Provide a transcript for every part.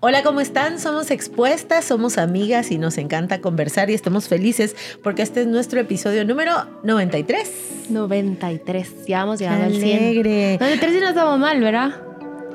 Hola, ¿cómo están? Somos expuestas, somos amigas y nos encanta conversar y estamos felices porque este es nuestro episodio número 93. 93, ya vamos llegando al 100. Alegre. 93 sí no estamos mal, ¿verdad?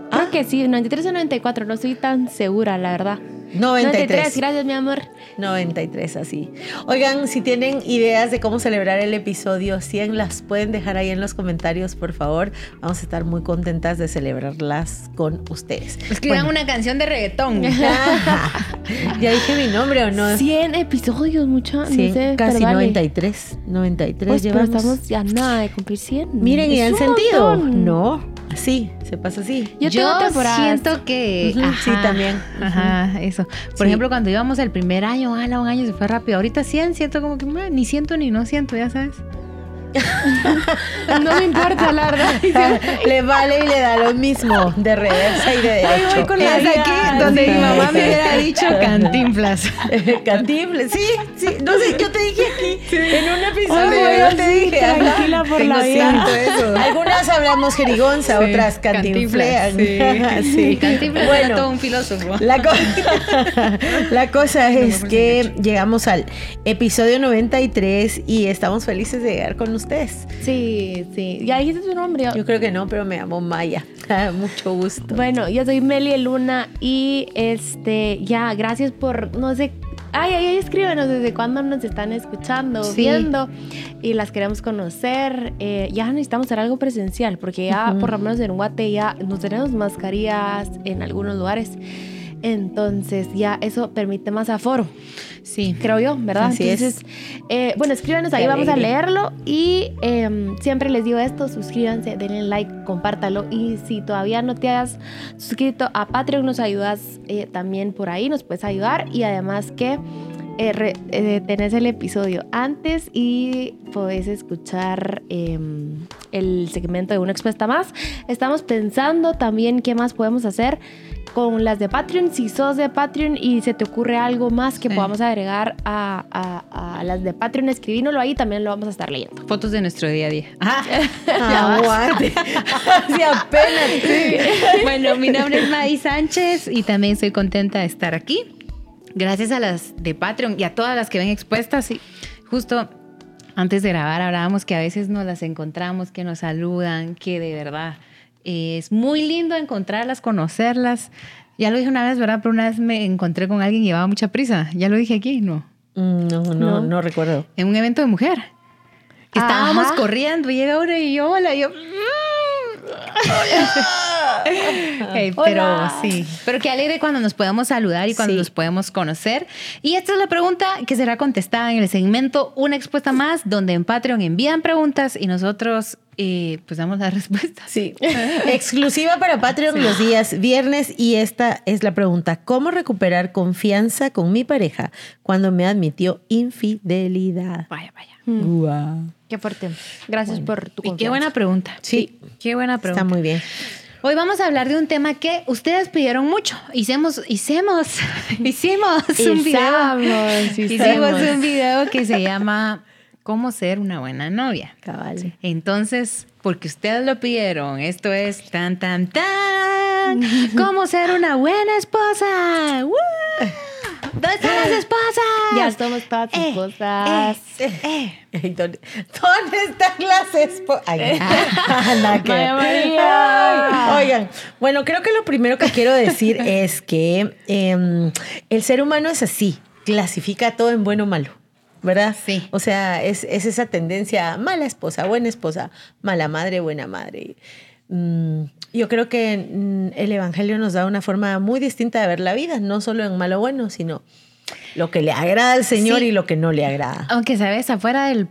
Ah. Creo que sí, 93 o 94, no estoy tan segura, la verdad. 93. gracias, mi amor. 93, así. Oigan, si tienen ideas de cómo celebrar el episodio 100, las pueden dejar ahí en los comentarios, por favor. Vamos a estar muy contentas de celebrarlas con ustedes. Escriban Bueno, una canción de reggaetón. ya dije mi nombre o no. 100 episodios, mucha. Sí, no sé, casi pero vale. 93. 93 Pues, pero llevamos. estamos ya nada de cumplir 100. Miren, ¿y han sentido? montón. No, así, se pasa así. Yo, tengo temporadas. siento que. Sí, también. Ajá, eso. Por Sí. ejemplo, cuando íbamos el primer año, ala, un año se fue rápido. Ahorita 100, siento como que "Meh, ni siento ni no siento, ya sabes. No me importa, la verdad. le vale y le da lo mismo de reversa y de derecho. voy con la Es vida, aquí donde sí. mi mamá me hubiera dicho cantinflas. Cantinflas, sí, sí. No sé, yo te dije aquí en un episodio, Ay, yo te sí, dije. tranquila por la vida. eso. Algunas hablamos jerigonza, otras cantinflas, sí. Cantinflas Bueno, era todo un filósofo. La, co- la cosa es que llegamos al episodio 93 y estamos felices de llegar con ustedes. Sí, sí. Ya dijiste tu nombre. Yo creo que no, pero me llamo Maya. Mucho gusto. Bueno, yo soy Meli Luna y este, ya, gracias por, no sé, ay, ay, ay, escríbenos desde cuándo nos están escuchando, Sí. viendo y las queremos conocer. Eh, ya necesitamos hacer algo presencial porque ya, Ujú. por lo menos en Guate, ya nos tenemos mascarillas en algunos lugares. Entonces, ya eso permite más aforo, Sí. creo yo, ¿verdad? Así es. Entonces, eh, bueno, escríbanos ahí, vamos a leerlo. Y em, siempre les digo esto: suscríbanse, denle like, compártalo. Y si todavía no te has suscrito a Patreon, nos ayudas eh, también por ahí, nos puedes ayudar. Y además que eh, re- eh, tenés el episodio antes y podés escuchar em, el segmento de una expuesta más. Estamos pensando también qué más podemos hacer con las de Patreon. Si sos de Patreon y se te ocurre algo más que Sí. podamos agregar a, a- a las de Patreon, escribínoslo ahí, también lo vamos a estar leyendo. Fotos de nuestro día a día. Aguante. Así apenas. Bueno, mi nombre es Madi Sánchez y también soy contenta de estar aquí. Gracias a las de Patreon y a todas las que ven expuestas. Y justo antes de grabar hablábamos que a veces nos las encontramos, que nos saludan, que de verdad es muy lindo encontrarlas, conocerlas. Ya lo dije una vez, ¿verdad? Pero una vez me encontré con alguien que llevaba mucha prisa. Ya lo dije aquí, ¿no? Mm, No, no, No. no, recuerdo. En un evento de mujer. Que estábamos corriendo y llega una y yo, hola, y yo... Pero Hola. sí, pero qué alegre cuando nos podemos saludar y cuando Sí. nos podemos conocer. Y esta es la pregunta que será contestada en el segmento Una expuesta más, donde en Patreon envían preguntas y nosotros eh, pues damos las respuestas. Sí. Exclusiva para Patreon los días viernes y esta es la pregunta. ¿Cómo recuperar confianza con mi pareja cuando me admitió infidelidad? Vaya, vaya. Guau. Qué fuerte. Gracias por tu Y qué confianza. buena pregunta. Sí. Qué buena pregunta. Está muy bien. Hoy vamos a hablar de un tema que ustedes pidieron mucho. Hicimos, hicimos, hicimos un video. Hicimos. un video que se llama ¿Cómo ser una buena novia? Cabal. Entonces, porque ustedes lo pidieron, esto es tan, tan, tan. ¿Cómo ser una buena esposa? ¡Woo! ¿Dónde están las esposas? Ya somos todas Eh, esposas. eh, eh. ¿Dónde, dónde están las esposas? María María. Oigan, bueno, creo que lo primero que quiero decir es que em, el ser humano es así, clasifica todo en bueno o malo. ¿Verdad? Sí. O sea, es, es esa tendencia, mala esposa, buena esposa, mala madre, buena madre. Mm, yo creo que mm, el Evangelio nos da una forma muy distinta de ver la vida, no solo en malo o bueno, sino lo que le agrada al Señor Sí. y lo que no le agrada. Aunque sabes, afuera de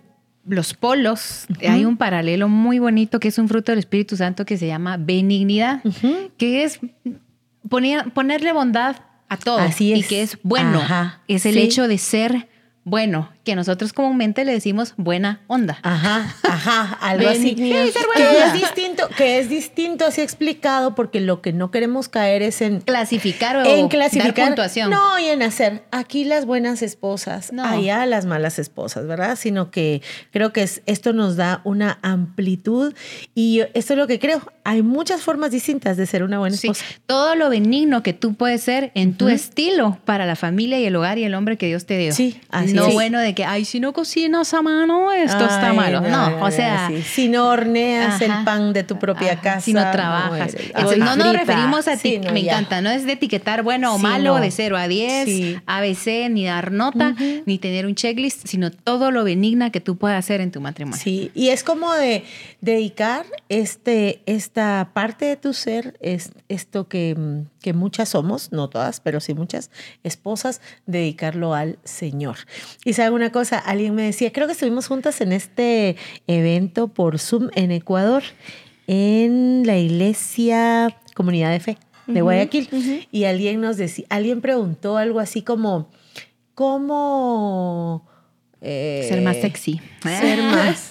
los polos hay un paralelo muy bonito que es un fruto del Espíritu Santo que se llama benignidad, que es poner- ponerle bondad a todo Así y es. que es bueno. Ajá. Es el Sí. hecho de ser bueno. Que nosotros comúnmente le decimos buena onda. Ajá, ajá, algo así. Que es distinto, que es distinto así explicado, porque lo que no queremos caer es en Clasificar o en dar clasificar. puntuación. No, y en hacer aquí las buenas esposas, No. allá las malas esposas, ¿verdad? Sino que creo que es, esto nos da una amplitud y esto es lo que creo. Hay muchas formas distintas de ser una buena Sí, esposa. todo lo benigno que tú puedes ser en tu estilo para la familia y el hogar y el hombre que Dios te dio. Sí, así no es. bueno de que, ay, si no cocinas a mano, esto está malo. No, o sea, sí. si no horneas Ajá. el pan de tu propia Ajá, casa, Si no trabajas. eres- Ay, no nos referimos a ti. Sí, no, me ya. encanta, no es de etiquetar bueno o Sí, malo, no. de 0 a 10, Sí. ABC, ni dar nota, ni tener un checklist, sino todo lo benigna que tú puedas hacer en tu matrimonio. Sí, y es como de dedicar este, esta parte de tu ser, es esto que, que muchas somos, no todas, pero sí muchas esposas, dedicarlo al Señor. Y sabe una cosa, alguien me decía, creo que estuvimos juntas en este evento por Zoom en Ecuador, en la iglesia Comunidad de Fe de Guayaquil. Y alguien nos decía, alguien preguntó algo así como, ¿cómo... eh, Ser más sexy. ser más.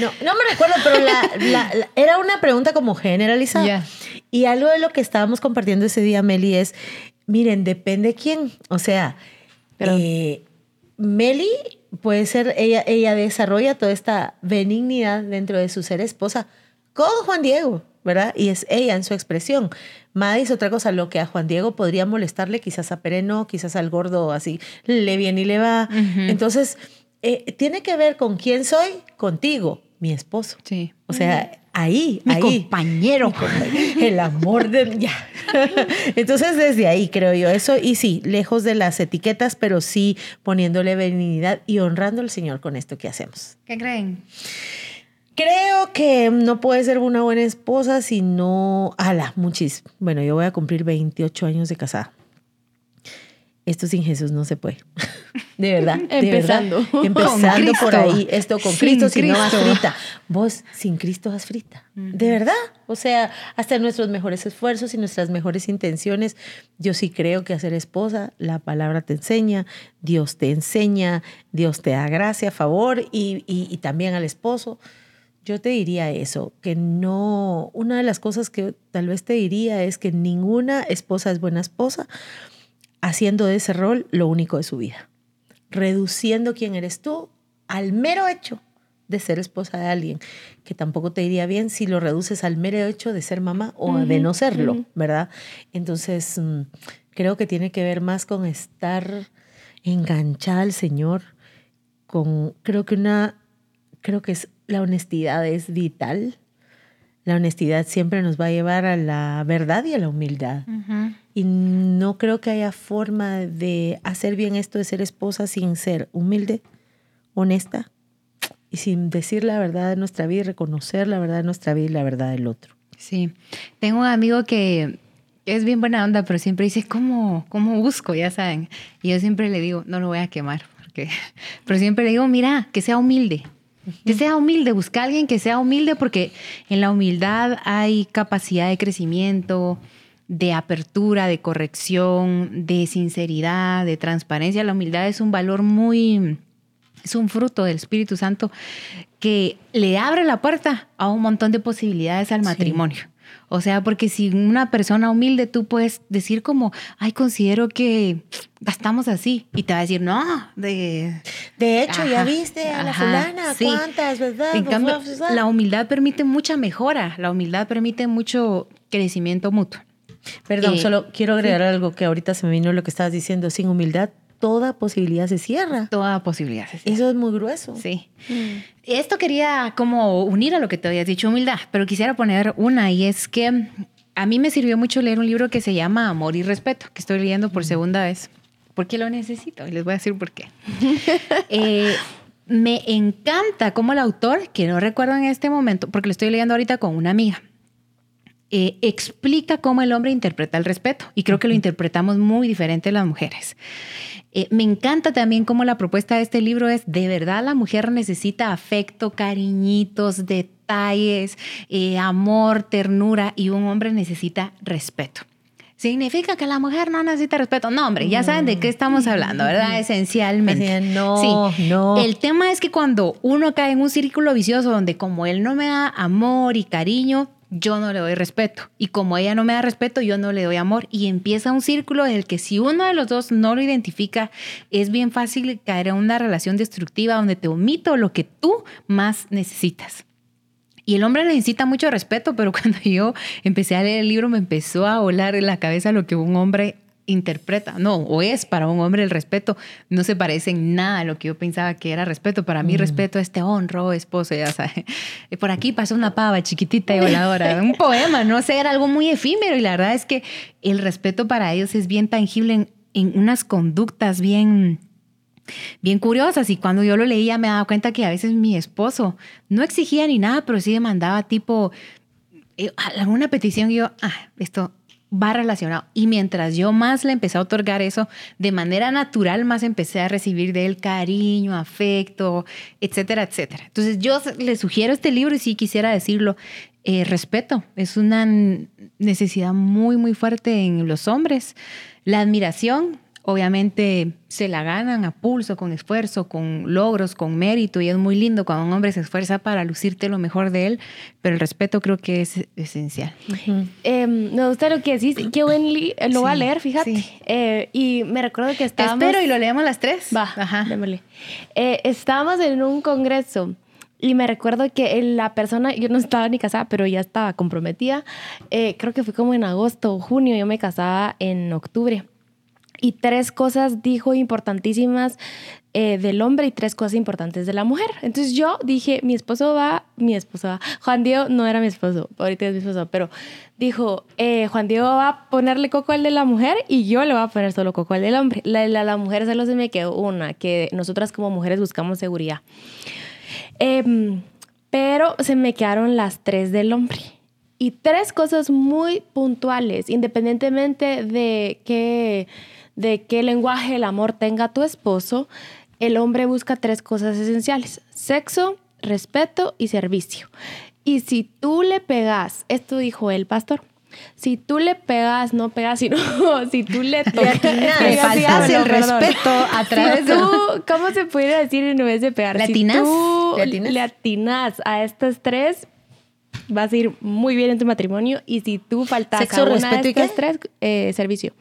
No, no me recuerdo, pero la- la- la- era una pregunta como generalizada. Y algo de lo que estábamos compartiendo ese día, Meli, es, miren, depende quién. O sea, Pero- eh, Meli puede ser, ella, ella desarrolla toda esta benignidad dentro de su ser esposa con Juan Diego, ¿verdad? Y es ella en su expresión. Maddy es otra cosa, lo que a Juan Diego podría molestarle, quizás a Pereno, quizás al gordo, así, le viene y le va. Entonces, eh, tiene que ver con quién soy, contigo, mi esposo. Sí. O sea, ahí, Mi ahí. compañero. El amor de... Ya. Entonces, desde ahí creo yo eso. Y sí, lejos de las etiquetas, pero sí poniéndole benignidad y honrando al Señor con esto que hacemos. ¿Qué creen? Creo que no puede ser una buena esposa si no... Ala, muchis. Bueno, yo voy a cumplir 28 años de casada. Esto sin Jesús no se puede. De verdad. de Empezando. verdad. Empezando por ahí. Esto con Sin Cristo, si no vas frita. Vos sin Cristo vas frita. De verdad. O sea, hasta nuestros mejores esfuerzos y nuestras mejores intenciones. Yo sí creo que a ser esposa, la palabra te enseña, Dios te enseña, Dios te da gracia, favor y, y- y también al esposo. Yo te diría eso, que no, una de las cosas que tal vez te diría es que ninguna esposa es buena esposa haciendo de ese rol lo único de su vida, reduciendo quién eres tú al mero hecho de ser esposa de alguien, que tampoco te iría bien si lo reduces al mero hecho de ser mamá o de no serlo. ¿verdad? Entonces, mm, creo que tiene que ver más con estar enganchada al Señor, con, creo que una, creo que es, la honestidad es vital. La honestidad siempre nos va a llevar a la verdad y a la humildad. Y no creo que haya forma de hacer bien esto de ser esposa sin ser humilde, honesta y sin decir la verdad de nuestra vida y reconocer la verdad de nuestra vida y la verdad del otro. Sí. Tengo un amigo que es bien buena onda, pero siempre dice, ¿cómo, cómo busco? Ya saben. Y yo siempre le digo, no lo voy a quemar. Porque... Pero siempre le digo, mira, que sea humilde. Que sea humilde, busca a alguien que sea humilde porque en la humildad hay capacidad de crecimiento, de apertura, de corrección, de sinceridad, de transparencia. La humildad es un valor muy, es un fruto del Espíritu Santo que le abre la puerta a un montón de posibilidades al Sí. matrimonio. O sea, porque si una persona humilde tú puedes decir como, ay, considero que gastamos así. Y te va a decir, no, de... De hecho, ya viste a la ajá, fulana, sí. cuántas, ¿verdad? En cambio, la humildad permite mucha mejora, la humildad permite mucho crecimiento mutuo. Perdón, Eh, solo quiero agregar algo que ahorita se me vino lo que estabas diciendo. Sin humildad, toda posibilidad se cierra. Toda posibilidad. sí, sí. Eso es muy grueso. Sí. Esto quería como unir a lo que te habías dicho, humildad, pero quisiera poner una y es que a mí me sirvió mucho leer un libro que se llama Amor y Respeto, que estoy leyendo por segunda vez, porque lo necesito y les voy a decir por qué. Eh, me encanta cómo el autor, que no recuerdo en este momento, porque lo estoy leyendo ahorita con una amiga, eh, explica cómo el hombre interpreta el respeto y creo que lo interpretamos muy diferente las mujeres. Eh, me encanta también cómo la propuesta de este libro es, de verdad la mujer necesita afecto, cariñitos, detalles, eh, amor, ternura y un hombre necesita respeto. significa que la mujer no necesita respeto. No, hombre, ya saben de qué estamos hablando, ¿verdad? Esencialmente. no, no. El tema es que cuando uno cae en un círculo vicioso donde como él no me da amor y cariño, yo no le doy respeto. Y como ella no me da respeto, yo no le doy amor. Y empieza un círculo en el que si uno de los dos no lo identifica, es bien fácil caer en una relación destructiva donde te omito lo que tú más necesitas. Y el hombre necesita mucho respeto, pero cuando yo empecé a leer el libro me empezó a volar en la cabeza lo que un hombre interpreta, no, o es para un hombre el respeto, no se parece en nada a lo que yo pensaba que era respeto. Para mí, mm. respeto es te honro, esposo, ya sabes. Por aquí pasó una pava chiquitita y voladora, un poema, no sé, era algo muy efímero y la verdad es que el respeto para ellos es bien tangible en, en unas conductas bien bien curiosas y cuando yo lo leía me daba cuenta que a veces mi esposo no exigía ni nada, pero sí demandaba tipo eh, alguna petición y yo, ah, esto va relacionado. Y mientras yo más le empecé a otorgar eso, de manera natural más empecé a recibir de él cariño, afecto, etcétera, etcétera. Entonces yo le sugiero este libro y si quisiera decirlo, eh, respeto. Es una necesidad muy, muy fuerte en los hombres. La admiración, obviamente se la ganan a pulso, con esfuerzo, con logros, con mérito, y es muy lindo cuando un hombre se esfuerza para lucirte lo mejor de él, pero el respeto creo que es esencial. Em, me gusta lo que decís, qué buen lo voy a leer, fíjate. Eh, y me recuerdo que estábamos... Te espero y lo leemos las tres. Va, Ajá. Eh, estábamos en un congreso y me recuerdo que la persona, yo no estaba ni casada, pero ya estaba comprometida. Eh, creo que fue como en agosto o junio, yo me casaba en octubre y tres cosas dijo importantísimas eh, del hombre y tres cosas importantes de la mujer. Entonces yo dije, mi esposo va, mi esposo va, Juan Diego no era mi esposo, ahorita es mi esposo, pero dijo, eh, Juan Diego va a ponerle coco al de la mujer y yo le voy a poner solo coco al del hombre. La, la, la mujer solo se me quedó una, que nosotras como mujeres buscamos seguridad. Em, pero se me quedaron las tres del hombre. Y tres cosas muy puntuales, independientemente de que de qué lenguaje el amor tenga tu esposo, el hombre busca tres cosas esenciales, sexo, respeto y servicio. Y si tú le pegas, esto dijo el pastor, si tú le pegas, no pegas, sino si tú le tocas, le faltas el respeto a través de... ¿Cómo se puede decir en vez de pegar? ¿Latinas? Si tú le atinas a estas tres, vas a ir muy bien en tu matrimonio. Y si tú faltas a una de estas tres, eh, servicio.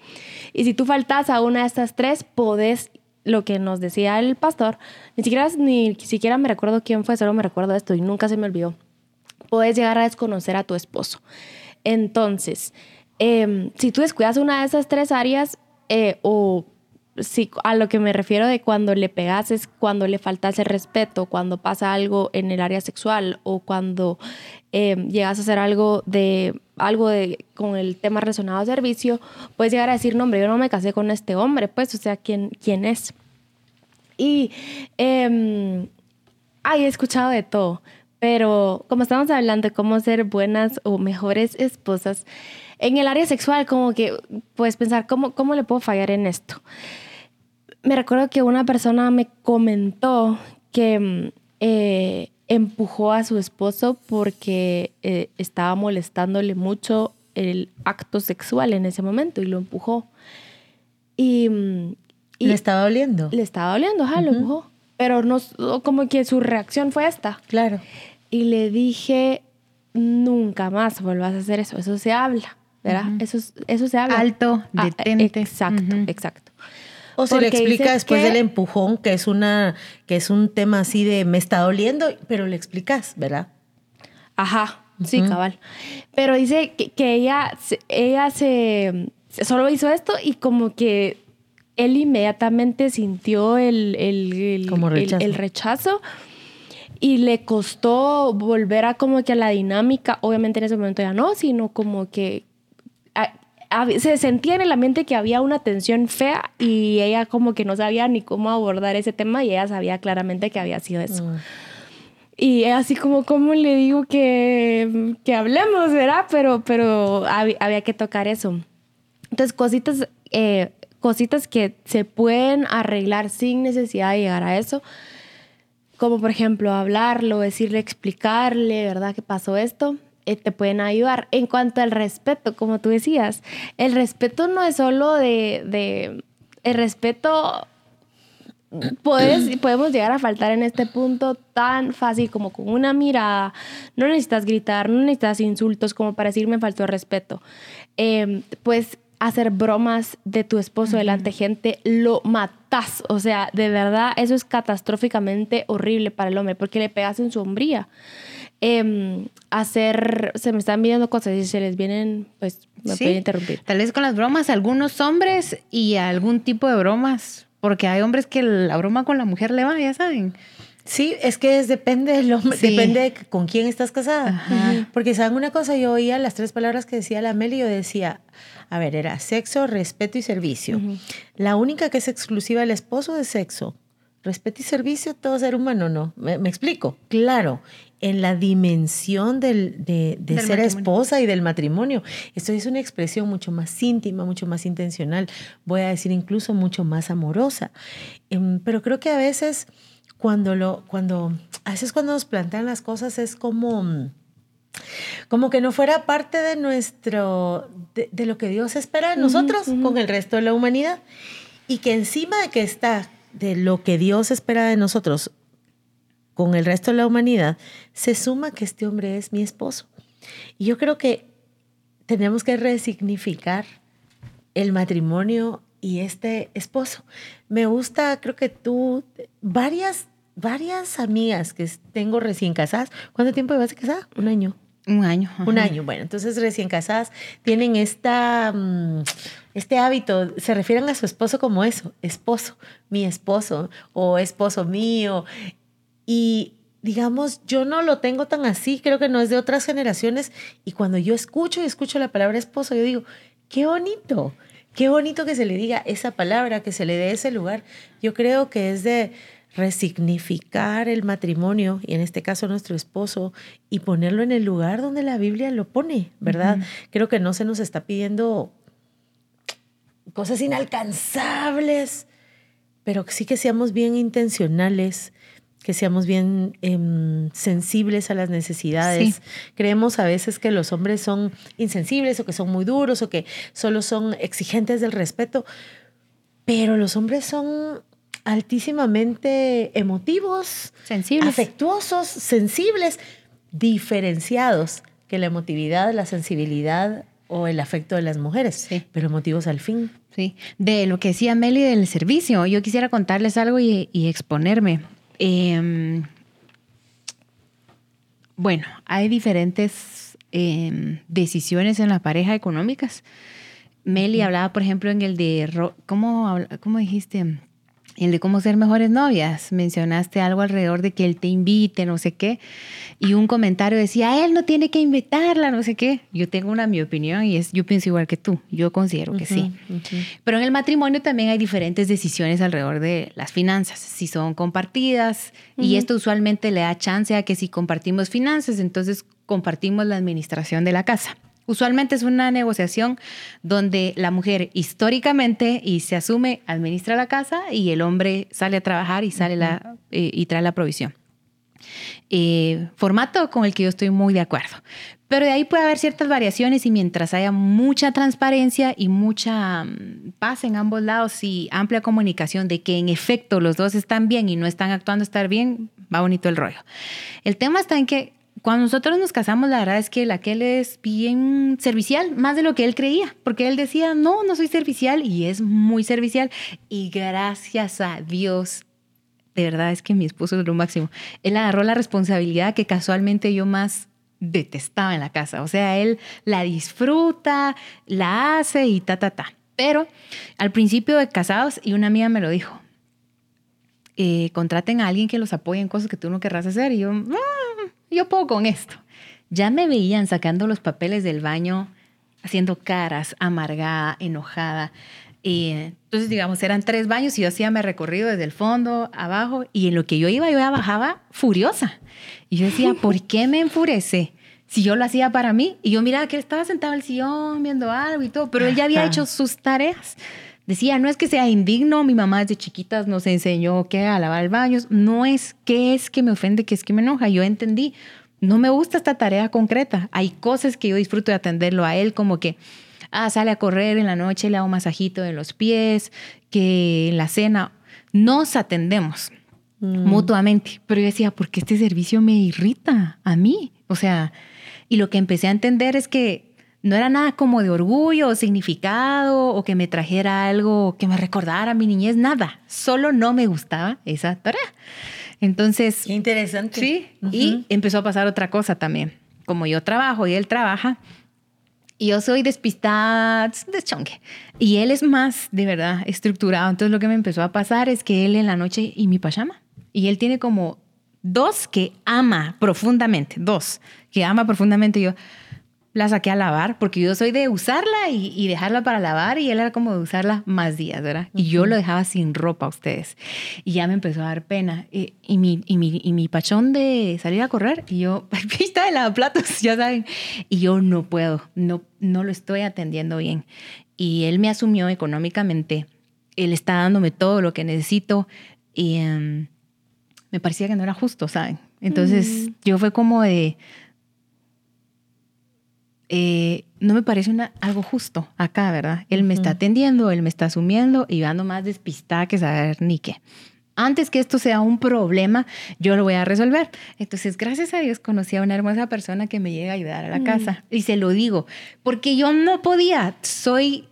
Y si tú faltas a una de estas tres, podés, lo que nos decía el pastor, ni siquiera, ni siquiera me recuerdo quién fue, solo me recuerdo esto y nunca se me olvidó. Puedes llegar a desconocer a tu esposo. Entonces, em, si tú descuidas una de esas tres áreas, eh, o si, a lo que me refiero de cuando le pegas es cuando le faltas el respeto, cuando pasa algo en el área sexual o cuando em, llegas a hacer algo de algo de con el tema relacionado a servicio, puedes llegar a decir, no, hombre, yo no me casé con este hombre, pues, o sea, ¿quién, quién es? Y eh, he escuchado de todo, pero como estamos hablando de cómo ser buenas o mejores esposas, en el área sexual, como que puedes pensar, ¿cómo, cómo le puedo fallar en esto? Me recuerdo que una persona me comentó que mm, eh, empujó a su esposo porque eh, estaba molestándole mucho el acto sexual en ese momento y lo empujó. Y, mm, ¿Le estaba oliendo? Le estaba oliendo, ajá, lo empujó. Pero no, como que su reacción fue esta. Claro y le dije, nunca más vuelvas a hacer eso, eso se habla, ¿verdad? eso, eso se habla. Alto, ah, detente. exacto, exacto. O se le explica después del empujón que es una que es un tema así de me está doliendo, pero le explicas, ¿verdad? Ajá, sí, cabal. Pero dice que, ella, ella se solo hizo esto y como que él inmediatamente sintió el, el, el rechazo y le costó volver a como que a la dinámica, obviamente en ese momento ya no, sino como que se sentía en el ambiente que había una tensión fea y ella como que no sabía ni cómo abordar ese tema y ella sabía claramente que había sido eso. Mm. Y así como, ¿cómo le digo que, que hablemos, verdad? Pero, pero había, que tocar eso. Entonces, cositas, eh, cositas que se pueden arreglar sin necesidad de llegar a eso como por ejemplo hablarlo, decirle, explicarle, ¿verdad? Que pasó esto. Eh, te pueden ayudar. En cuanto al respeto, como tú decías, el respeto no es solo de, de el respeto puedes, podemos llegar a faltar en este punto tan fácil como con una mirada. No necesitas gritar, no necesitas insultos como para decirme faltó respeto. Eh, pues hacer bromas de tu esposo delante de gente, lo matas. O sea, de verdad, eso es catastróficamente horrible para el hombre porque le pegas en su hombría. Em, hacer, se me están viendo cosas y se les vienen, pues me pueden interrumpir. Tal vez con las bromas, algunos hombres y algún tipo de bromas porque hay hombres que la broma con la mujer le va, ya saben. Sí, es que es, depende del hombre, depende con quién estás casada. Porque saben una cosa, yo oía las tres palabras que decía la Meli, yo decía, a ver, era sexo, respeto y servicio. La única que es exclusiva del esposo es sexo. Respeto y servicio, todo ser humano, no. Me, explico. Claro, en la dimensión del, de, ser esposa y del matrimonio. Esto es una expresión mucho más íntima, mucho más intencional, voy a decir incluso mucho más amorosa. Em, pero creo que a veces cuando lo, cuando, a veces cuando nos plantean las cosas es como, como que no fuera parte de nuestro, de, lo que Dios espera de nosotros con el resto de la humanidad. Y que encima de que está de lo que Dios espera de nosotros con el resto de la humanidad, se suma que este hombre es mi esposo. Y yo creo que tenemos que resignificar el matrimonio y este esposo. Me gusta, creo que tú, varias, varias amigas que tengo recién casadas. ¿Cuánto tiempo llevas casada? Un año. Un año. Un año, bueno, entonces recién casadas tienen esta, mm, este hábito, se refieren a su esposo como eso, esposo, mi esposo o esposo mío. Y digamos, yo no lo tengo tan así, creo que no es de otras generaciones. Y cuando yo escucho y escucho la palabra esposo, yo digo, qué bonito, qué bonito que se le diga esa palabra, que se le dé ese lugar. Yo creo que es de resignificar el matrimonio, y en este caso nuestro esposo, y ponerlo en el lugar donde la Biblia lo pone, ¿verdad? Creo que no se nos está pidiendo cosas inalcanzables, pero sí que seamos bien intencionales que seamos bien em, sensibles a las necesidades. Creemos a veces que los hombres son insensibles o que son muy duros o que solo son exigentes del respeto, pero los hombres son altísimamente emotivos, sensibles, afectuosos, sensibles, diferenciados que la emotividad, la sensibilidad o el afecto de las mujeres, pero emotivos al fin. Sí, de lo que decía Meli del servicio, yo quisiera contarles algo y exponerme. Em, bueno, hay diferentes em, decisiones en la pareja económicas. Meli hablaba, por ejemplo, en el de, ¿cómo, cómo dijiste? El de cómo ser mejores novias. Mencionaste algo alrededor de que él te invite, no sé qué. Y un comentario decía, él no tiene que invitarla, no sé qué. Yo tengo una mi opinión y es, yo pienso igual que tú. Yo considero que sí. Pero en el matrimonio también hay diferentes decisiones alrededor de las finanzas. Si son compartidas, y esto usualmente le da chance a que si compartimos finanzas, entonces compartimos la administración de la casa. Usualmente es una negociación donde la mujer históricamente y se asume administra la casa y el hombre sale a trabajar y sale la, eh, y trae la provisión. Eh, formato con el que yo estoy muy de acuerdo. Pero de ahí puede haber ciertas variaciones y mientras haya mucha transparencia y mucha mm, paz en ambos lados y amplia comunicación de que en efecto los dos están bien y no están actuando estar bien, va bonito el rollo. El tema está en que cuando nosotros nos casamos, la verdad es que la aquel es bien servicial, más de lo que él creía, porque él decía, no, no soy servicial y es muy servicial. Y gracias a Dios, de verdad es que mi esposo es lo máximo. Él agarró la responsabilidad que casualmente yo más detestaba en la casa. O sea, él la disfruta, la hace y ta, ta, ta. Pero al principio de casados, y una amiga me lo dijo, eh, contraten a alguien que los apoye en cosas que tú no querrás hacer. Y yo, ah, yo puedo con esto. Ya me veían sacando los papeles del baño, haciendo caras, amargada, enojada. Y entonces, digamos, eran tres baños y yo hacía mi recorrido desde el fondo, abajo, y en lo que yo iba, yo bajaba furiosa. Y yo decía, ¿por qué me enfurece? Si yo lo hacía para mí, y yo miraba que él estaba sentado en el sillón viendo algo y todo, pero él ya había hecho sus tareas. Decía, no es que sea indigno, mi mamá desde chiquitas nos enseñó que a lavar el baño, no es que es que me ofende, que es que me enoja. Yo entendí, no me gusta esta tarea concreta. Hay cosas que yo disfruto de atenderlo a él, como que, ah, sale a correr en la noche, le hago masajito en los pies, que en la cena nos atendemos mm. mutuamente. Pero yo decía, ¿por qué este servicio me irrita a mí? O sea, y lo que empecé a entender es que no era nada como de orgullo o significado o que me trajera algo que me recordara mi niñez, nada. Solo no me gustaba esa tarea. Entonces... Qué interesante. Sí, y empezó a pasar otra cosa también. Como yo trabajo y él trabaja, y yo soy despistada, deschonque. Y él es más, de verdad, estructurado. Entonces lo que me empezó a pasar es que él en la noche y mi pijama. Y él tiene como dos que ama profundamente, dos que ama profundamente. yo, la saqué a lavar, porque yo soy de usarla y, dejarla para lavar y él era como de usarla más días, ¿verdad? Y yo lo dejaba sin ropa a ustedes. Y ya me empezó a dar pena. Y, y, mi, y, mi, y mi pachón de salir a correr, y yo, está de lavaplatos, ya saben. Y yo no puedo, no, no lo estoy atendiendo bien. Y él me asumió económicamente, él está dándome todo lo que necesito y em, me parecía que no era justo, ¿saben? Entonces yo fue como de eh, no me parece una, algo justo acá, ¿verdad? Él me está atendiendo, él me está asumiendo y yo ando más despistada que saber ni qué. Antes que esto sea un problema, yo lo voy a resolver. Entonces, gracias a Dios, conocí a una hermosa persona que me llega a ayudar a la casa. Y se lo digo, porque yo no podía, soy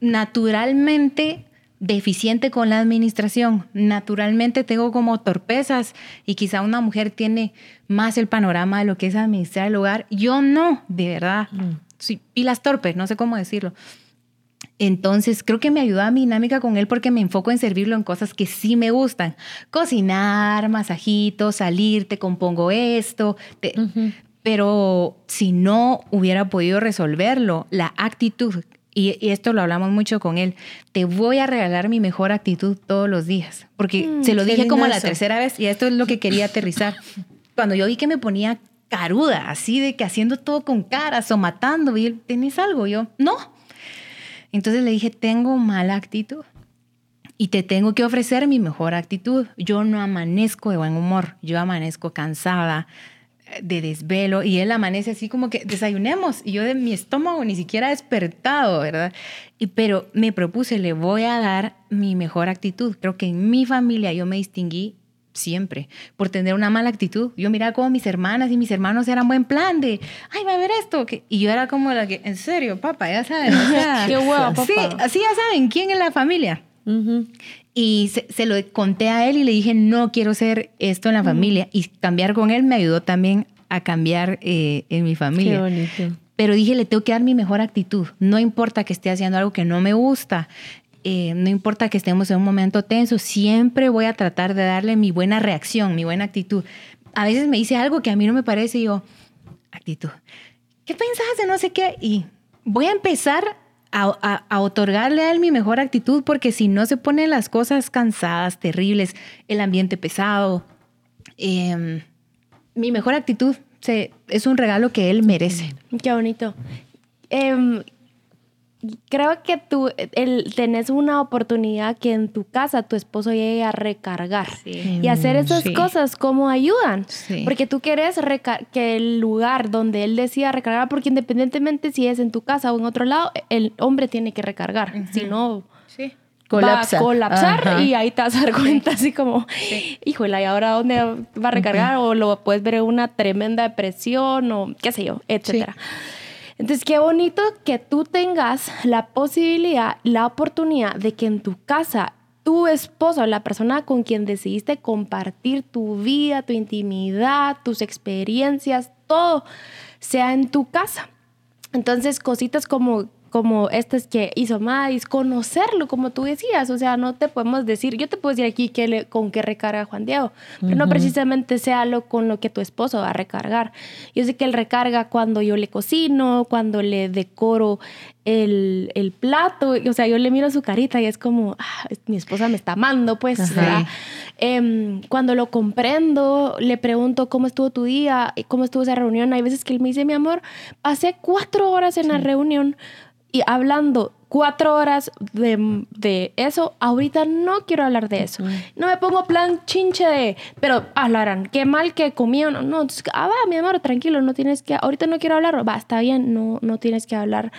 naturalmente deficiente con la administración. Naturalmente tengo como torpezas y quizá una mujer tiene más el panorama de lo que es administrar el hogar. Yo no, de verdad. Mm. Sí, y las torpes, no sé cómo decirlo. Entonces, creo que me ayuda a mi dinámica con él porque me enfoco en servirlo en cosas que sí me gustan. Cocinar, masajitos, salir, te compongo esto. Pero si no hubiera podido resolverlo, la actitud y, esto lo hablamos mucho con él, te voy a regalar mi mejor actitud todos los días, porque mm, se lo dije como la tercera vez y esto es lo que quería aterrizar. Cuando yo vi que me ponía caruda, así de que haciendo todo con caras o matando, y él, ¿tenés algo? Yo, no. Entonces le dije, tengo mala actitud y te tengo que ofrecer mi mejor actitud. Yo no amanezco de buen humor, yo amanezco cansada, de desvelo y él amanece así como que desayunemos y yo de mi estómago ni siquiera despertado, ¿verdad? Y, pero me propuse, le voy a dar mi mejor actitud. Creo que en mi familia yo me distinguí siempre por tener una mala actitud. Yo miraba como mis hermanas y mis hermanos eran buen plan de, ay, va a ver esto. Y yo era como la que, en serio, papá, ya saben. Qué huevo, papá. Sí, así ya saben, ¿quién es la familia? Y se, lo conté a él y le dije, no quiero ser esto en la familia. Y cambiar con él me ayudó también a cambiar eh, en mi familia. Qué bonito. Pero dije, le tengo que dar mi mejor actitud. No importa que esté haciendo algo que no me gusta. Eh, no importa que estemos en un momento tenso, siempre voy a tratar de darle mi buena reacción, mi buena actitud. A veces me dice algo que a mí no me parece y yo, actitud. ¿Qué pensás de no sé qué? Y voy a empezar a, otorgarle a él mi mejor actitud, porque si no se ponen las cosas cansadas, terribles, el ambiente pesado, em, mi mejor actitud se, es un regalo que él merece. Qué bonito. Em, creo que tú el, tenés una oportunidad que en tu casa tu esposo llegue a recargar y hacer esas cosas como ayudan. Porque tú quieres que el lugar donde él decida recargar, porque independientemente si es en tu casa o en otro lado, el hombre tiene que recargar. Si no, va a colapsar y ahí te vas a dar cuenta así como, híjole, ¿y ahora dónde va a recargar? O lo puedes ver en una tremenda depresión o qué sé yo, etcétera. Entonces, qué bonito que tú tengas la posibilidad, la oportunidad de que en tu casa tu esposo, la persona con quien decidiste compartir tu vida, tu intimidad, tus experiencias, todo sea en tu casa. Entonces, cositas como como estas que hizo Madis, conocerlo, como tú decías, o sea, no te podemos decir, yo te puedo decir aquí que con qué recarga Juan Diego, pero no precisamente sea lo con lo que tu esposo va a recargar. Yo sé que él recarga cuando yo le cocino, cuando le decoro el, el plato, o sea, yo le miro su carita y es como, ah, mi esposa me está amando, pues, eh, cuando lo comprendo, le pregunto cómo estuvo tu día, cómo estuvo esa reunión, hay veces que él me dice, mi amor, pasé cuatro horas en la reunión y hablando cuatro horas de, de eso, ahorita no quiero hablar de eso. No me pongo plan chinche de, pero hablarán, qué mal que comí o no. No, entonces, ah, va, mi amor, tranquilo, no tienes que, ahorita no quiero hablar, va, está bien, no, no tienes que hablar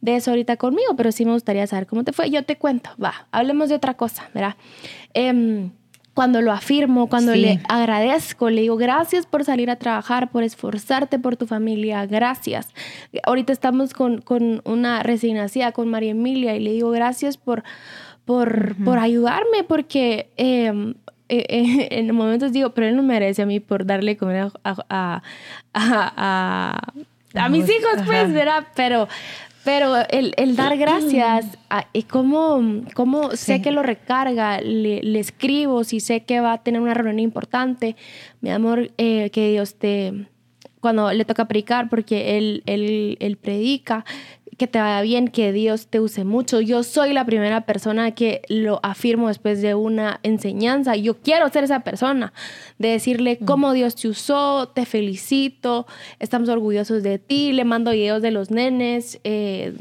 de eso ahorita conmigo, pero sí me gustaría saber cómo te fue. Yo te cuento, va, hablemos de otra cosa, ¿verdad? Em, cuando lo afirmo, cuando le agradezco, le digo gracias por salir a trabajar, por esforzarte por tu familia, gracias. Ahorita estamos con, con una resignación con María Emilia y le digo gracias por, por, por ayudarme porque... Em, eh, eh, en momentos digo, pero él no merece a mí por darle comer a, a, a, a mis hijos, pues, ¿verdad? Pero, pero el, el dar gracias, y cómo, cómo sé que lo recarga, le, le, escribo, si sé que va a tener una reunión importante, mi amor, eh, que Dios te, cuando le toca predicar, porque él, él, él predica, que te vaya bien, que Dios te use mucho. Yo soy la primera persona que lo afirmo después de una enseñanza. Yo quiero ser esa persona, de decirle mm. cómo Dios te usó, te felicito, estamos orgullosos de ti, le mando videos de los nenes. Eh,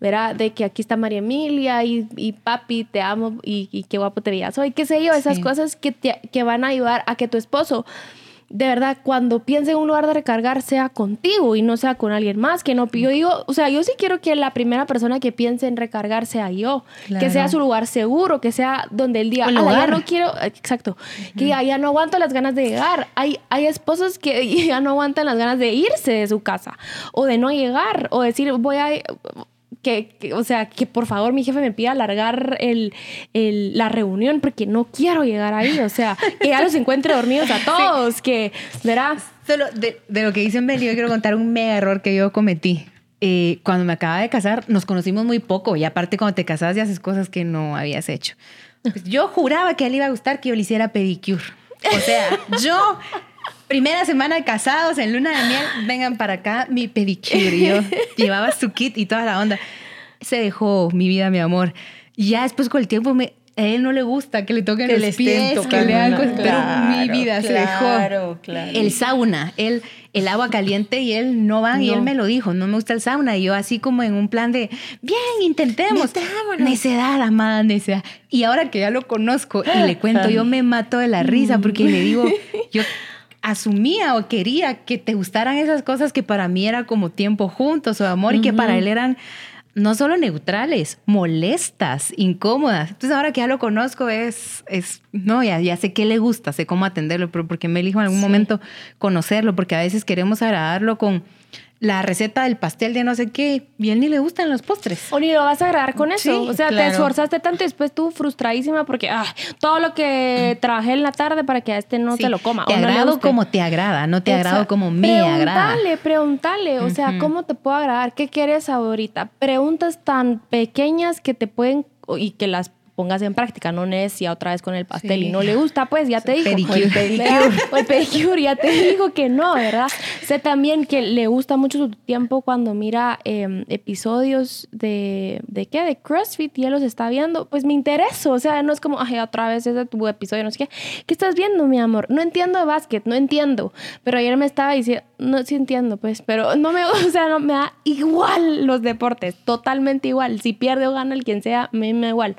verá, de que aquí está María Emilia y, papi, te amo y, qué guapo te veías hoy, qué sé yo, esas cosas que, que van a ayudar a que tu esposo de verdad, cuando piense en un lugar de recargar, sea contigo y no sea con alguien más. Que no, yo digo, o sea, yo sí quiero que la primera persona que piense en recargar sea yo. Que sea su lugar seguro, que sea donde el día, ah, ya no quiero, exacto, que ya, no aguanto las ganas de llegar. Hay, hay esposos que ya no aguantan las ganas de irse de su casa o de no llegar o decir, voy a que, o sea, que por favor mi jefe me pida alargar el, el, la reunión porque no quiero llegar ahí, o sea, que ya los encuentre dormidos a todos, que, verás. Solo de, de, lo que dicen Beli, yo quiero contar un mega error que yo cometí. Eh, cuando me acaba de casar, nos conocimos muy poco y aparte cuando te casas ya haces cosas que no habías hecho. Pues yo juraba que a él iba a gustar que yo le hiciera pedicure. O sea, yo primera semana de casados en luna de miel, vengan para acá, mi pedicure. Yo llevaba su kit y toda la onda. Se dejó mi vida, mi amor. Y ya después con el tiempo me, a él no le gusta que le toquen que los pies, que le hagan cosas, pero mi vida se dejó. Claro. El sauna, él, el agua caliente y él no va y él me lo dijo, no me gusta el sauna. Y yo así como en un plan de, bien, intentemos. Necedad, amada, necedad. Y ahora que ya lo conozco y le cuento, yo me mato de la risa porque le digo, yo asumía o quería que te gustaran esas cosas que para mí era como tiempo juntos o amor y que para él eran no solo neutrales, molestas, incómodas. Entonces ahora que ya lo conozco es, es no, ya, ya sé qué le gusta, sé cómo atenderlo, pero porque me elijo en algún momento conocerlo, porque a veces queremos agradarlo con la receta del pastel de no sé qué, y él ni le gustan los postres. O ni lo vas a agradar con eso. o sea, te esforzaste tanto y después tú frustradísima porque ah, todo lo que trabajé en la tarde para que a este no se lo coma. Te agrado como te agrada, no te agrado como me agrada. Pregúntale, pregúntale. O sea, ¿cómo te puedo agradar? ¿Qué quieres ahorita? Preguntas tan pequeñas que te pueden y que las pongas en práctica, no necia otra vez con el pastel y no le gusta, pues ya te dijo. Pedicure. El pedicure. el pedicure ya te dijo que no, ¿verdad? Sé también que le gusta mucho su tiempo cuando mira em, episodios de, ¿de qué? De CrossFit y él los está viendo, pues me interesa, o sea, no es como, ay, otra vez ese tu episodio, no sé qué. ¿Qué estás viendo, mi amor? No entiendo de básquet, no entiendo, pero ayer me estaba diciendo, no, sí entiendo, pues, pero no me, o sea, no me da igual los deportes, totalmente igual. Si pierde o gana el quien sea, me da igual.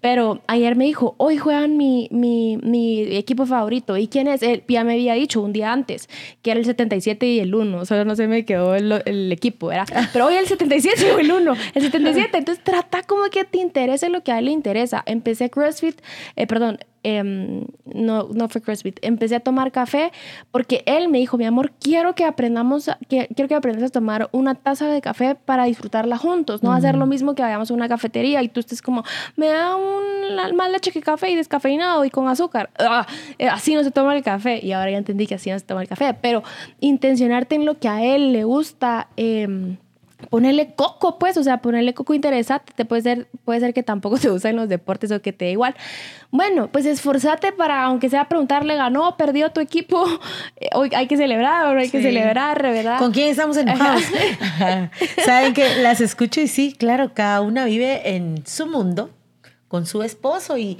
Pero ayer me dijo, hoy juegan mi, mi, mi, equipo favorito. ¿Y quién es? Él ya me había dicho un día antes que era el 77 y el 1. Solo no se me quedó el, el equipo, ¿verdad? Pero hoy el 77 o el 1. El 77. Entonces trata como que te interese lo que a él le interesa. Empecé CrossFit, eh, perdón, Em, no, no fue CrossFit, empecé a tomar café porque él me dijo, mi amor, quiero que aprendamos, que, quiero que aprendas a tomar una taza de café para disfrutarla juntos, no hacer lo mismo que vayamos a una cafetería y tú estés como, me da un más leche que café y descafeinado y con azúcar. Ah, eh, así no se toma el café y ahora ya entendí que así no se toma el café, pero intencionarte en lo que a él le gusta. Eh, ponerle coco, pues, o sea, ponerle coco interesante. Te puede ser, puede ser que tampoco se usa en los deportes o que te dé igual. Bueno, pues esforzate para, aunque sea preguntarle, ganó, perdió tu equipo, hoy hay que celebrar, hay que celebrar, ¿verdad? ¿Con quién estamos enojados? Saben que las escucho y sí, claro, cada una vive en su mundo con su esposo y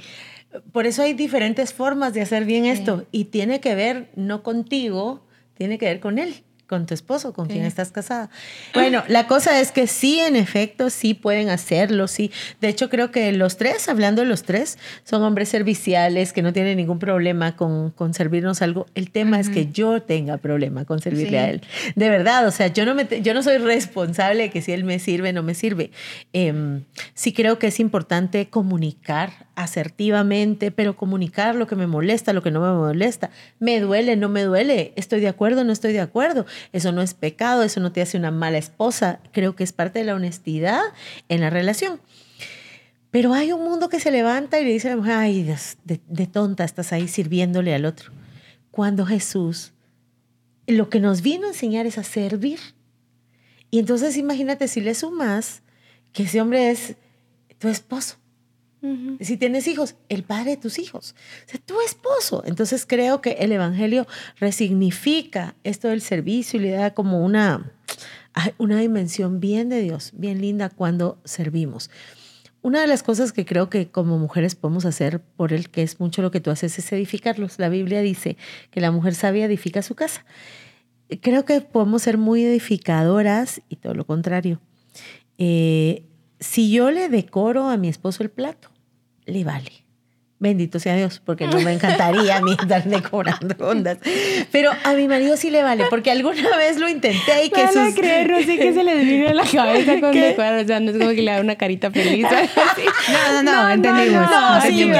por eso hay diferentes formas de hacer bien esto. Y tiene que ver no contigo, tiene que ver con él con tu esposo, con quien estás casada. Bueno, la cosa es que sí, en efecto, sí pueden hacerlo, sí. De hecho, creo que los tres, hablando de los tres, son hombres serviciales que no tienen ningún problema con, con servirnos algo. El tema es que yo tenga problema con servirle a él. De verdad, o sea, yo no, me, yo no soy responsable de que si él me sirve, no me sirve. Em, sí creo que es importante comunicar asertivamente, pero comunicar lo que me molesta, lo que no me molesta. Me duele, no me duele. Estoy de acuerdo, no estoy de acuerdo eso no es pecado, eso no te hace una mala esposa. Creo que es parte de la honestidad en la relación. Pero hay un mundo que se levanta y le dice a la mujer, ay, de, tonta estás ahí sirviéndole al otro. Cuando Jesús lo que nos vino a enseñar es a servir. Y entonces imagínate si le sumas que ese hombre es tu esposo. Si tienes hijos, el padre de tus hijos, tu esposo. Entonces creo que el Evangelio resignifica esto del servicio y le da como una, una dimensión bien de Dios, bien linda cuando servimos. Una de las cosas que creo que como mujeres podemos hacer por el que es mucho lo que tú haces es edificarlos. La Biblia dice que la mujer sabia edifica su casa. Creo que podemos ser muy edificadoras y todo lo contrario. Eh, si yo le decoro a mi esposo el plato, le vale. Bendito sea Dios, porque no me encantaría a mí estar decorando ondas. Pero a mi marido sí le vale, porque alguna vez lo intenté y que Van sus... a creer, sí que se le vino la cabeza con decorar, o sea, no es como que le da una carita feliz. No, no, no, entendimos. No, sí,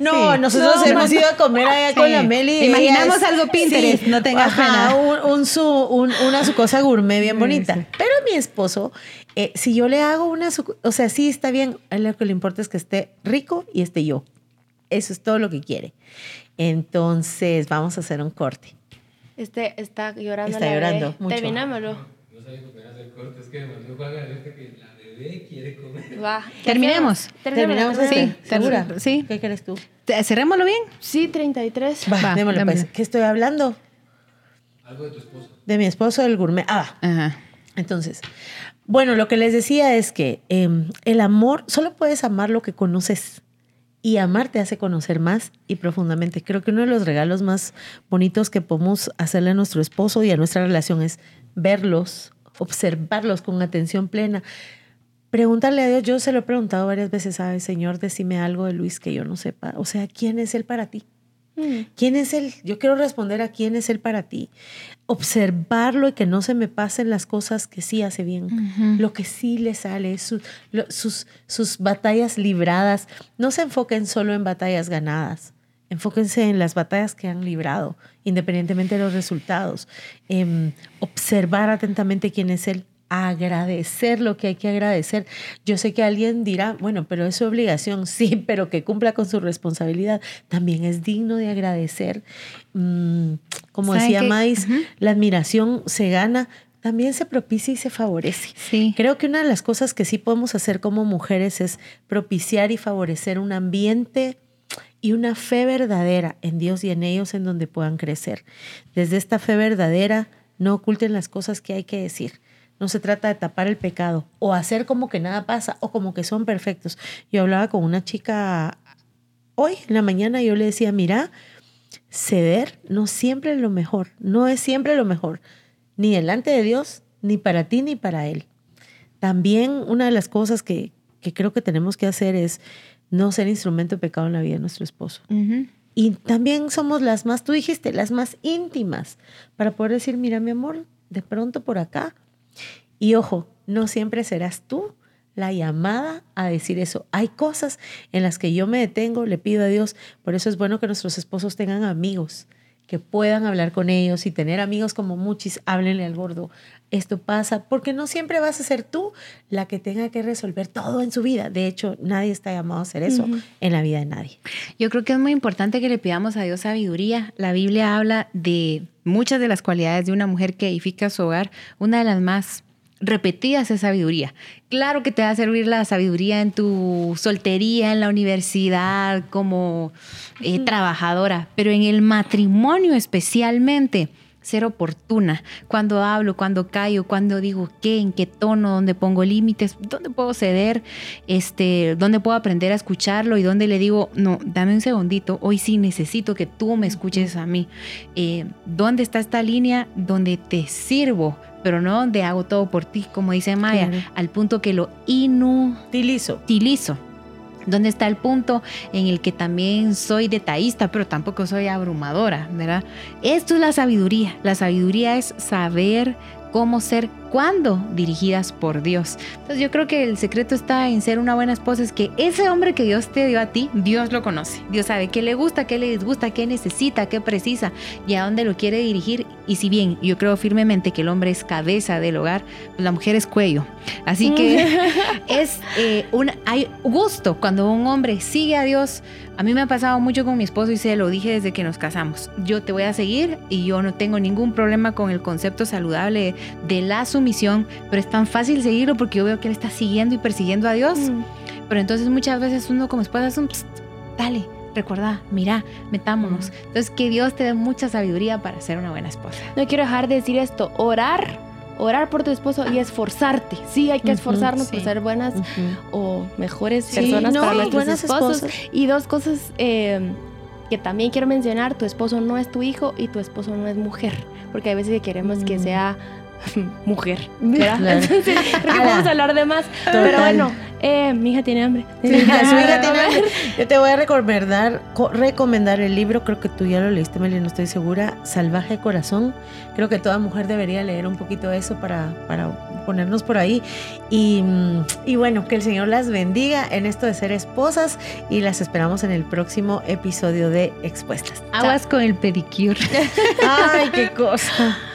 no, nosotros hemos ido a comer allá con la Meli. Imaginamos algo Pinterest, no tengas pena. Un, su, una su cosa gourmet bien bonita. Pero mi esposo, eh, si yo le hago una, o sea, sí está bien, a lo que le importa es que esté rico y esté yo. Eso es todo lo que quiere. Entonces, vamos a hacer un corte. Este está llorando. Está llorando mucho. Terminámoslo. No sabía que hacer corte, es que mandó Juan a que la bebé quiere comer. Va. Terminemos. Terminamos. Sí, ¿Segura? Sí. ¿Qué crees tú? ¿Cerrémoslo bien? Sí, 33. Va, Va, démosle pues. ¿Qué estoy hablando? Algo de tu esposo. De mi esposo, el gourmet. Ah, Ajá. entonces. Bueno, lo que les decía es que eh, el amor, solo puedes amar lo que conoces. Y amar te hace conocer más y profundamente. Creo que uno de los regalos más bonitos que podemos hacerle a nuestro esposo y a nuestra relación es verlos, observarlos con atención plena. Preguntarle a Dios, yo se lo he preguntado varias veces, ¿sabes, Señor? Decime algo de Luis que yo no sepa. O sea, ¿quién es Él para ti? ¿Quién es Él? Yo quiero responder a quién es Él para ti. Observarlo y que no se me pasen las cosas que sí hace bien, lo que sí le sale, su- lo- sus, sus batallas libradas. No se enfoquen solo en batallas ganadas. Enfóquense en las batallas que han librado, independientemente de los resultados. Em, observar atentamente quién es Él, agradecer lo que hay que agradecer. Yo sé que alguien dirá, bueno, pero es su obligación, sí, pero que cumpla con su responsabilidad. También es digno de agradecer. Mm, como ¿Saben decía? Mais, la admiración se gana, también se propicia y se favorece. Sí. Creo que una de las cosas que sí podemos hacer como mujeres es propiciar y favorecer un ambiente y una fe verdadera en Dios y en ellos en donde puedan crecer. Desde esta fe verdadera, no oculten las cosas que hay que decir. No se trata de tapar el pecado o hacer como que nada pasa o como que son perfectos. Yo hablaba con una chica hoy en la mañana y yo le decía, mira, ceder no siempre es lo mejor, no es siempre lo mejor, ni delante de Dios, ni para ti, ni para Él. También una de las cosas que, que creo que tenemos que hacer es no ser instrumento de pecado en la vida de nuestro esposo. Y también somos las más, tú dijiste, las más íntimas, para poder decir, mira mi amor, de pronto por acá. Y ojo, no siempre serás tú la llamada a decir eso. Hay cosas en las que yo me detengo, le pido a Dios, por eso es bueno que nuestros esposos tengan amigos, que puedan hablar con ellos y tener amigos como muchis, háblenle al gordo. Esto pasa porque no siempre vas a ser tú la que tenga que resolver todo en su vida. De hecho, nadie está llamado a hacer eso en la vida de nadie. Yo creo que es muy importante que le pidamos a Dios sabiduría. La Biblia habla de muchas de las cualidades de una mujer que edifica su hogar. Una de las más repetidas es sabiduría. Claro que te va a servir la sabiduría en tu soltería, en la universidad, como eh, trabajadora, pero en el matrimonio especialmente ser oportuna. Cuando hablo, cuando callo, cuando digo qué, en qué tono, dónde pongo límites, dónde puedo ceder, este, dónde puedo aprender a escucharlo y dónde le digo, no, dame un segundito, hoy sí necesito que tú me escuches a mí. Eh, ¿Dónde está esta línea donde te sirvo? pero no donde hago todo por ti, como dice Maya, Claro. al punto que lo inutilizo. Utilizo. ¿Dónde está el punto en el que también soy detallista, pero tampoco soy abrumadora, verdad? Esto es la sabiduría. La sabiduría es saber cómo ser cuando dirigidas por Dios. Entonces yo creo que el secreto está en ser una buena esposa, es que ese hombre que Dios te dio a ti, Dios lo conoce. Dios sabe qué le gusta, qué le disgusta, qué necesita, qué precisa y a dónde lo quiere dirigir. Y si bien yo creo firmemente que el hombre es cabeza del hogar, pues la mujer es cuello. Así que es eh, un hay gusto cuando un hombre sigue a Dios. A mí me ha pasado mucho con mi esposo y se lo dije desde que nos casamos. Yo te voy a seguir y yo no tengo ningún problema con el concepto saludable de la sumisión, pero es tan fácil seguirlo porque yo veo que él está siguiendo y persiguiendo a Dios. Mm. Pero entonces muchas veces uno como esposa es un "Psst, dale, recordá, mira, metámonos. Entonces que Dios te dé mucha sabiduría para ser una buena esposa. No quiero dejar de decir esto, orar, orar por tu esposo y esforzarte. Sí, hay que esforzarnos sí. por ser buenas o mejores Sí, personas no, para nuestros esposos. esposas. Y dos cosas eh, que también quiero mencionar, tu esposo no es tu hijo y tu esposo no es mujer, porque hay veces que queremos que Mm. sea mujer, ¿verdad? Claro. Entonces, creo que Ala. podemos hablar de más, pero bueno, eh, mi hija tiene hambre. Su hija tiene hambre. Yo te voy a recomendar, co- recomendar el libro, creo que tú ya lo leíste, Meli, no estoy segura, Salvaje Corazón. Creo que toda mujer debería leer un poquito eso para, para ponernos por ahí. Y, mm, y bueno, que el Señor las bendiga en esto de ser esposas y las esperamos en el próximo episodio de Expuestas. Aguas con el pedicure. Ay, qué cosa.